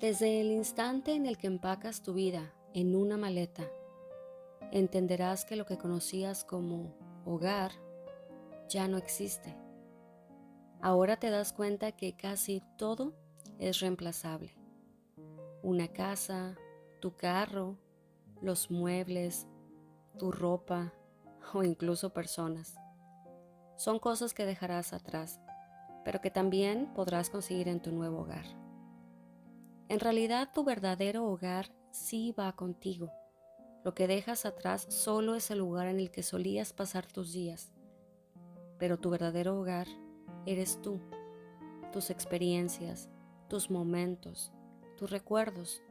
Desde el instante en el que empacas tu vida en una maleta, entenderás que lo que conocías como hogar ya no existe. Ahora te das cuenta que casi todo es reemplazable. Una casa, tu carro, los muebles, tu ropa o incluso personas. Son cosas que dejarás atrás, pero que también podrás conseguir en tu nuevo hogar. En realidad tu verdadero hogar sí va contigo. Lo que dejas atrás solo es el lugar en el que solías pasar tus días. Pero tu verdadero hogar eres tú, tus experiencias, tus momentos, tus recuerdos.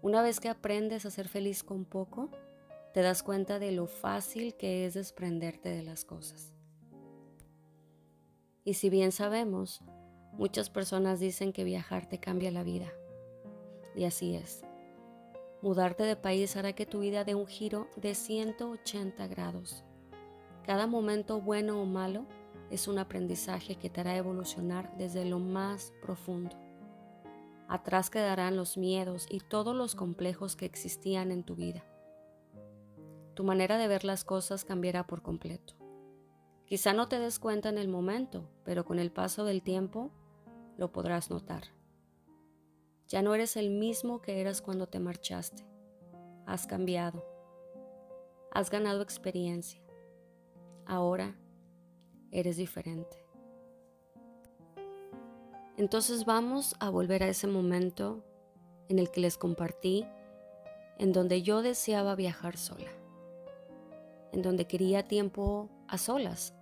Una vez que aprendes a ser feliz con poco, te das cuenta de lo fácil que es desprenderte de las cosas. Y si bien sabemos, Muchas personas dicen que viajar te cambia la vida. Y así es. Mudarte de país hará que tu vida dé un giro de 180 grados. Cada momento bueno o malo es un aprendizaje que te hará evolucionar desde lo más profundo. Atrás quedarán los miedos y todos los complejos que existían en tu vida. Tu manera de ver las cosas cambiará por completo. Quizá no te des cuenta en el momento, pero con el paso del tiempo lo podrás notar. Ya no eres el mismo que eras cuando te marchaste. Has cambiado. Has ganado experiencia. Ahora eres diferente. Entonces vamos a volver a ese momento en el que les compartí, en donde yo deseaba viajar sola, en donde quería tiempo a solas.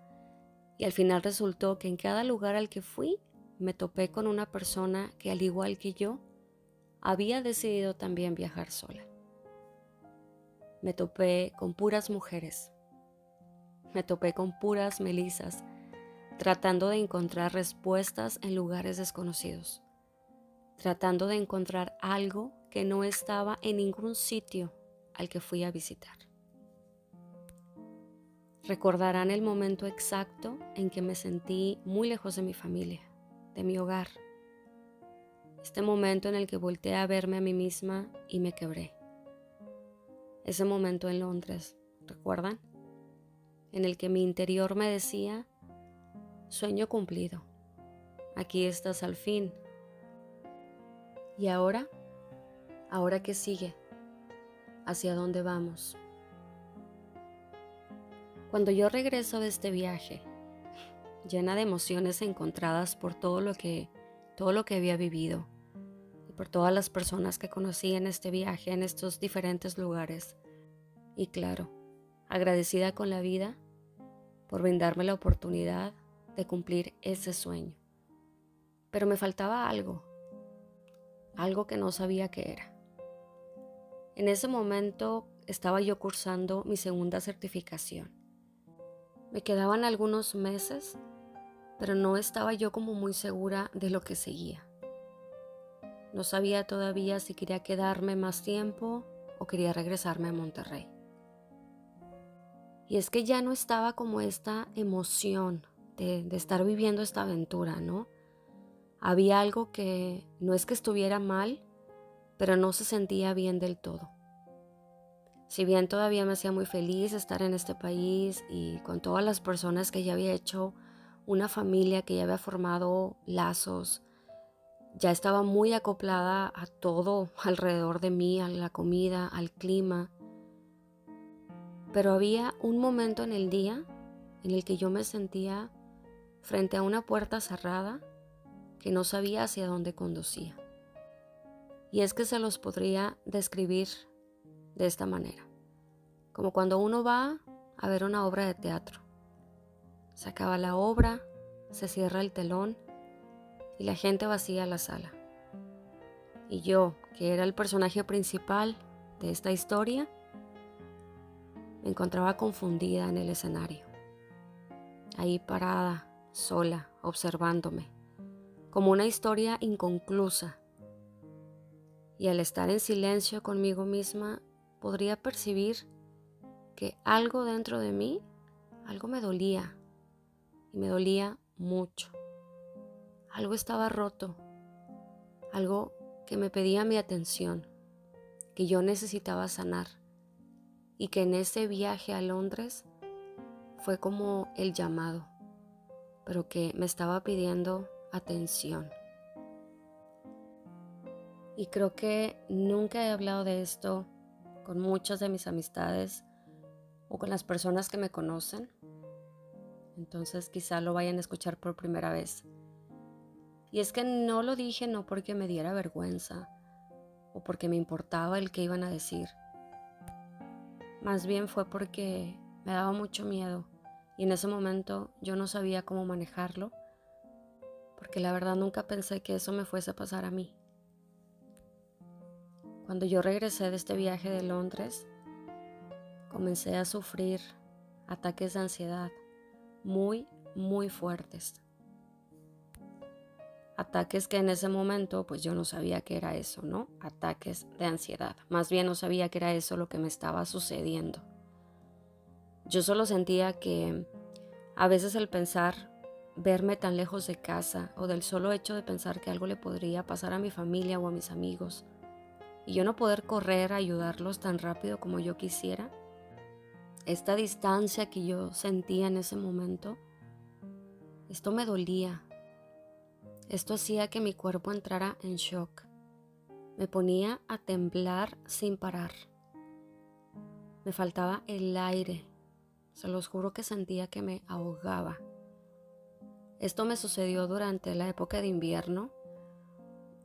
Y al final resultó que en cada lugar al que fui me topé con una persona que al igual que yo, había decidido también viajar sola. Me topé con puras mujeres. Me topé con puras melisas, tratando de encontrar respuestas en lugares desconocidos, tratando de encontrar algo que no estaba en ningún sitio al que fui a visitar. Recordarán el momento exacto en que me sentí muy lejos de mi familia de mi hogar. Este momento en el que volteé a verme a mí misma y me quebré. Ese momento en Londres, ¿recuerdan? En el que mi interior me decía, sueño cumplido, aquí estás al fin. ¿Y ahora? ¿Ahora qué sigue? ¿Hacia dónde vamos? Cuando yo regreso de este viaje, llena de emociones encontradas por todo lo que, todo lo que había vivido y por todas las personas que conocí en este viaje, en estos diferentes lugares. Y claro, agradecida con la vida por brindarme la oportunidad de cumplir ese sueño. Pero me faltaba algo, algo que no sabía qué era. En ese momento estaba yo cursando mi segunda certificación. Me quedaban algunos meses pero no estaba yo como muy segura de lo que seguía. No sabía todavía si quería quedarme más tiempo o quería regresarme a Monterrey. Y es que ya no estaba como esta emoción de, de estar viviendo esta aventura, ¿no? Había algo que no es que estuviera mal, pero no se sentía bien del todo. Si bien todavía me hacía muy feliz estar en este país y con todas las personas que ya había hecho una familia que ya había formado lazos, ya estaba muy acoplada a todo alrededor de mí, a la comida, al clima. Pero había un momento en el día en el que yo me sentía frente a una puerta cerrada que no sabía hacia dónde conducía. Y es que se los podría describir de esta manera, como cuando uno va a ver una obra de teatro se acaba la obra, se cierra el telón y la gente vacía la sala. Y yo, que era el personaje principal de esta historia, me encontraba confundida en el escenario, ahí parada, sola, observándome, como una historia inconclusa. Y al estar en silencio conmigo misma, podría percibir que algo dentro de mí, algo me dolía, y me dolía mucho. Algo estaba roto, algo que me pedía mi atención, que yo necesitaba sanar y que en ese viaje a Londres fue como el llamado, pero que me estaba pidiendo atención. Y creo que nunca he hablado de esto con muchas de mis amistades o con las personas que me conocen. Entonces quizá lo vayan a escuchar por primera vez. Y es que no lo dije no porque me diera vergüenza o porque me importaba el que iban a decir. Más bien fue porque me daba mucho miedo y en ese momento yo no sabía cómo manejarlo porque la verdad nunca pensé que eso me fuese a pasar a mí. Cuando yo regresé de este viaje de Londres, comencé a sufrir ataques de ansiedad muy, muy fuertes. Ataques que en ese momento pues yo no sabía que era eso, ¿no? Ataques de ansiedad. Más bien no sabía que era eso lo que me estaba sucediendo. Yo solo sentía que a veces el pensar verme tan lejos de casa o del solo hecho de pensar que algo le podría pasar a mi familia o a mis amigos y yo no poder correr a ayudarlos tan rápido como yo quisiera, esta distancia que yo sentía en ese momento, esto me dolía. Esto hacía que mi cuerpo entrara en shock. Me ponía a temblar sin parar. Me faltaba el aire. Se los juro que sentía que me ahogaba. Esto me sucedió durante la época de invierno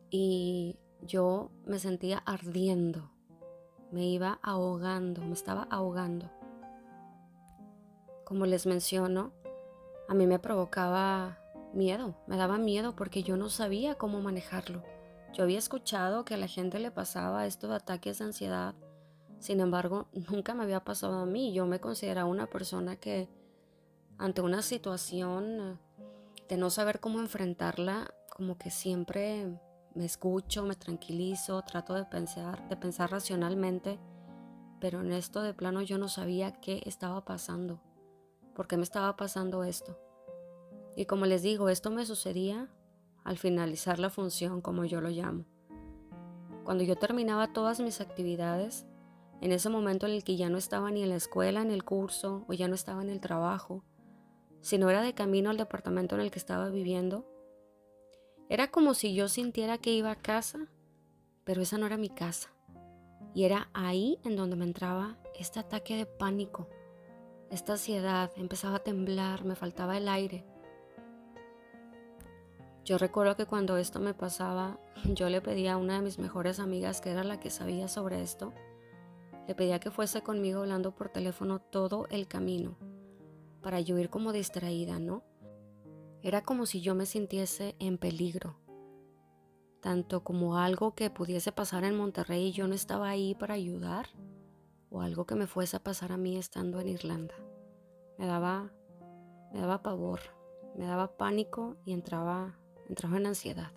y yo me sentía ardiendo, me iba ahogando, me estaba ahogando. Como les menciono, a mí me provocaba miedo, me daba miedo porque yo no sabía cómo manejarlo. Yo había escuchado que a la gente le pasaba esto de ataques de ansiedad, sin embargo, nunca me había pasado a mí. Yo me consideraba una persona que ante una situación de no saber cómo enfrentarla, como que siempre me escucho, me tranquilizo, trato de pensar, de pensar racionalmente, pero en esto de plano yo no sabía qué estaba pasando, por qué me estaba pasando esto. Y como les digo, esto me sucedía al finalizar la función, como yo lo llamo. Cuando yo terminaba todas mis actividades, en ese momento en el que ya no estaba ni en la escuela, en el curso, o ya no estaba en el trabajo, sino era de camino al departamento en el que estaba viviendo, era como si yo sintiera que iba a casa, pero esa no era mi casa. Y era ahí en donde me entraba este ataque de pánico, esta ansiedad, empezaba a temblar, me faltaba el aire. Yo recuerdo que cuando esto me pasaba, yo le pedía a una de mis mejores amigas, que era la que sabía sobre esto, le pedía que fuese conmigo hablando por teléfono todo el camino, para yo ir como distraída, ¿no? Era como si yo me sintiese en peligro, tanto como algo que pudiese pasar en Monterrey y yo no estaba ahí para ayudar, o algo que me fuese a pasar a mí estando en Irlanda. Me daba, me daba pavor, me daba pánico y entraba, entraba en ansiedad.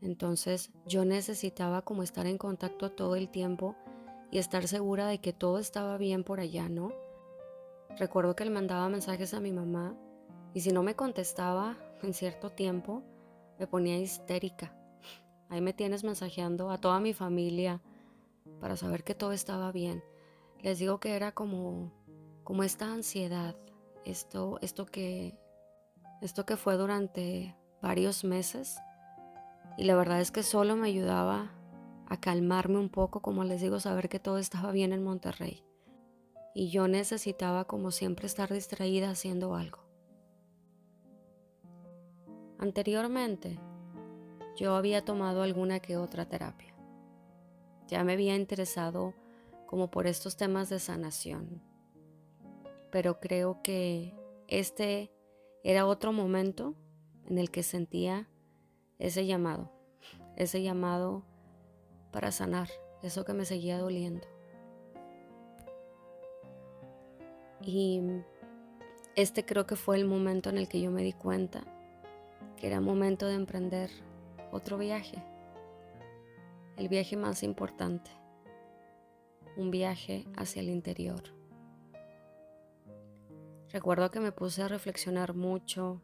Entonces yo necesitaba como estar en contacto todo el tiempo y estar segura de que todo estaba bien por allá, ¿no? Recuerdo que le mandaba mensajes a mi mamá y si no me contestaba en cierto tiempo, me ponía histérica. Ahí me tienes mensajeando a toda mi familia para saber que todo estaba bien. Les digo que era como, como esta ansiedad, esto, esto que, esto que fue durante varios meses. Y la verdad es que solo me ayudaba a calmarme un poco, como les digo, saber que todo estaba bien en Monterrey. Y yo necesitaba como siempre estar distraída haciendo algo. Anteriormente, yo había tomado alguna que otra terapia. Ya me había interesado como por estos temas de sanación. Pero creo que este era otro momento en el que sentía ese llamado, ese llamado para sanar eso que me seguía doliendo. Y este creo que fue el momento en el que yo me di cuenta que era momento de emprender otro viaje, el viaje más importante, un viaje hacia el interior. Recuerdo que me puse a reflexionar mucho,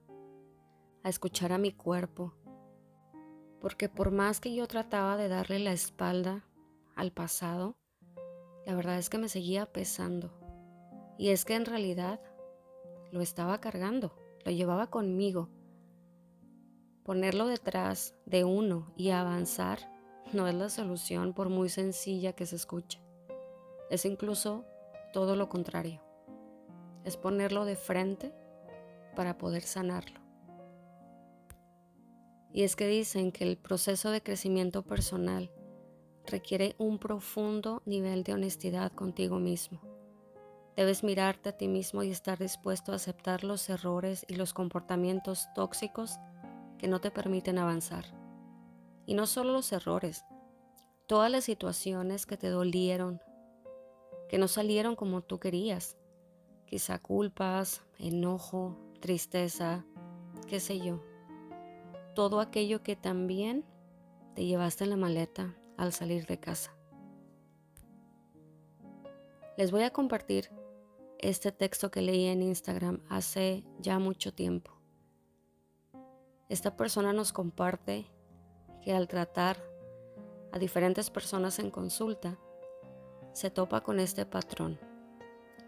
a escuchar a mi cuerpo Porque por más que yo trataba de darle la espalda al pasado, la verdad es que me seguía pesando. Y es que en realidad lo estaba cargando, lo llevaba conmigo. Ponerlo detrás de uno y avanzar no es la solución por muy sencilla que se escuche. Es incluso todo lo contrario. Es ponerlo de frente para poder sanarlo. Y es que dicen que el proceso de crecimiento personal requiere un profundo nivel de honestidad contigo mismo. Debes mirarte a ti mismo y estar dispuesto a aceptar los errores y los comportamientos tóxicos que no te permiten avanzar. Y no solo los errores, todas las situaciones que te dolieron, que no salieron como tú querías. Quizá culpas, enojo, tristeza, qué sé yo. Todo aquello que también te llevaste en la maleta al salir de casa. Les voy a compartir este texto que leí en Instagram hace ya mucho tiempo. Esta persona nos comparte que al tratar a diferentes personas en consulta, se topa con este patrón,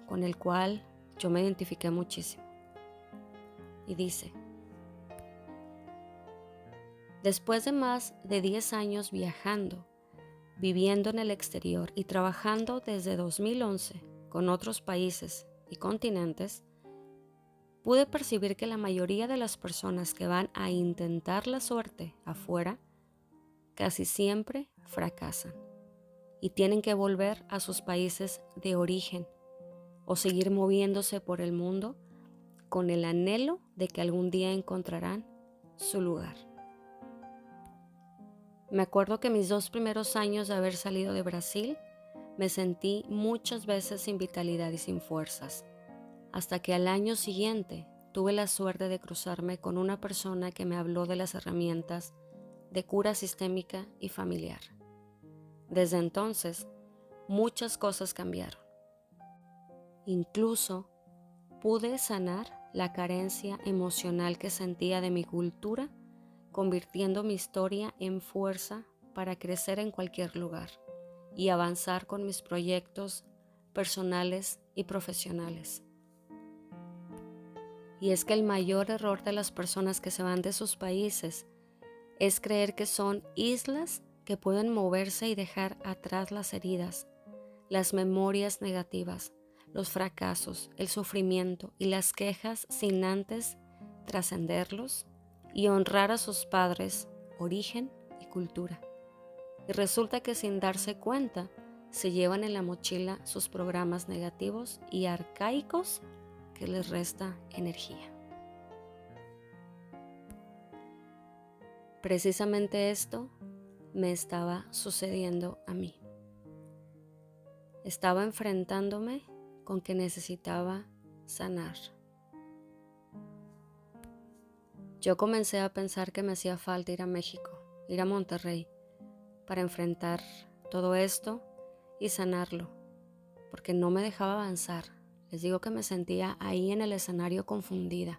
con el cual yo me identifiqué muchísimo. Y dice, después de más de 10 años viajando, viviendo en el exterior y trabajando desde 2011 con otros países y continentes, pude percibir que la mayoría de las personas que van a intentar la suerte afuera casi siempre fracasan y tienen que volver a sus países de origen o seguir moviéndose por el mundo con el anhelo de que algún día encontrarán su lugar. Me acuerdo que mis dos primeros años de haber salido de Brasil me sentí muchas veces sin vitalidad y sin fuerzas, hasta que al año siguiente tuve la suerte de cruzarme con una persona que me habló de las herramientas de cura sistémica y familiar. Desde entonces, muchas cosas cambiaron. Incluso pude sanar la carencia emocional que sentía de mi cultura, convirtiendo mi historia en fuerza para crecer en cualquier lugar y avanzar con mis proyectos personales y profesionales. Y es que el mayor error de las personas que se van de sus países es creer que son islas que pueden moverse y dejar atrás las heridas, las memorias negativas, los fracasos, el sufrimiento y las quejas sin antes trascenderlos y honrar a sus padres, origen y cultura. Y resulta que sin darse cuenta, se llevan en la mochila sus programas negativos y arcaicos que les resta energía. Precisamente esto me estaba sucediendo a mí. Estaba enfrentándome con que necesitaba sanar. Yo comencé a pensar que me hacía falta ir a México, ir a Monterrey, para enfrentar todo esto y sanarlo, porque no me dejaba avanzar. Les digo que me sentía ahí en el escenario confundida,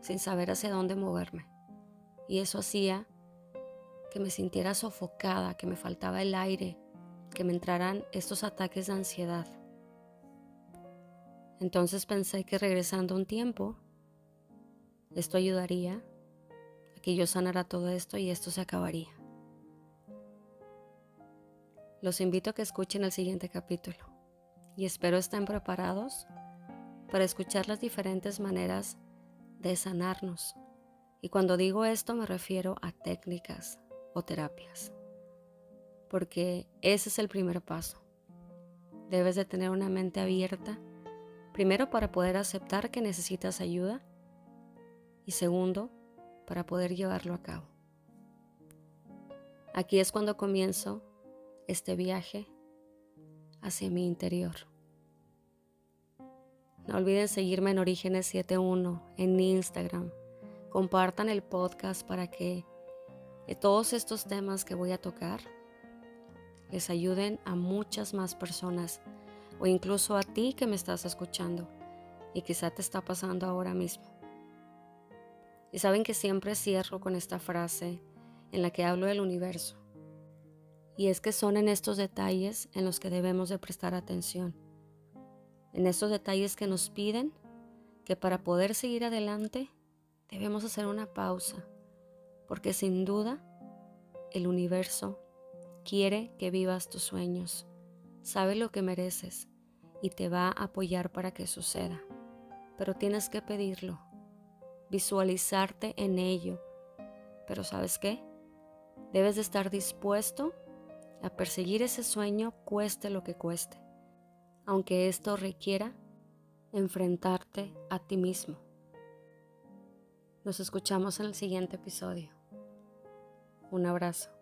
sin saber hacia dónde moverme. Y eso hacía que me sintiera sofocada, que me faltaba el aire, que me entraran estos ataques de ansiedad. Entonces pensé que regresando un tiempo, esto ayudaría a que yo sanara todo esto y esto se acabaría. Los invito a que escuchen el siguiente capítulo y espero estén preparados para escuchar las diferentes maneras de sanarnos. Y cuando digo esto me refiero a técnicas, o terapias. Porque ese es el primer paso. Debes de tener una mente abierta, primero para poder aceptar que necesitas ayuda y segundo, para poder llevarlo a cabo. Aquí es cuando comienzo este viaje hacia mi interior. No olviden seguirme en Orígenes 71 en Instagram. Compartan el podcast para que que todos estos temas que voy a tocar les ayuden a muchas más personas o incluso a ti que me estás escuchando y quizá te está pasando ahora mismo. Y saben que siempre cierro con esta frase en la que hablo del universo. Y es que son en estos detalles en los que debemos de prestar atención. En estos detalles que nos piden que para poder seguir adelante debemos hacer una pausa, porque sin duda el universo quiere que vivas tus sueños, sabe lo que mereces y te va a apoyar para que suceda. Pero tienes que pedirlo, visualizarte en ello. Pero ¿sabes qué? Debes de estar dispuesto a perseguir ese sueño cueste lo que cueste, aunque esto requiera enfrentarte a ti mismo. Nos escuchamos en el siguiente episodio. Un abrazo.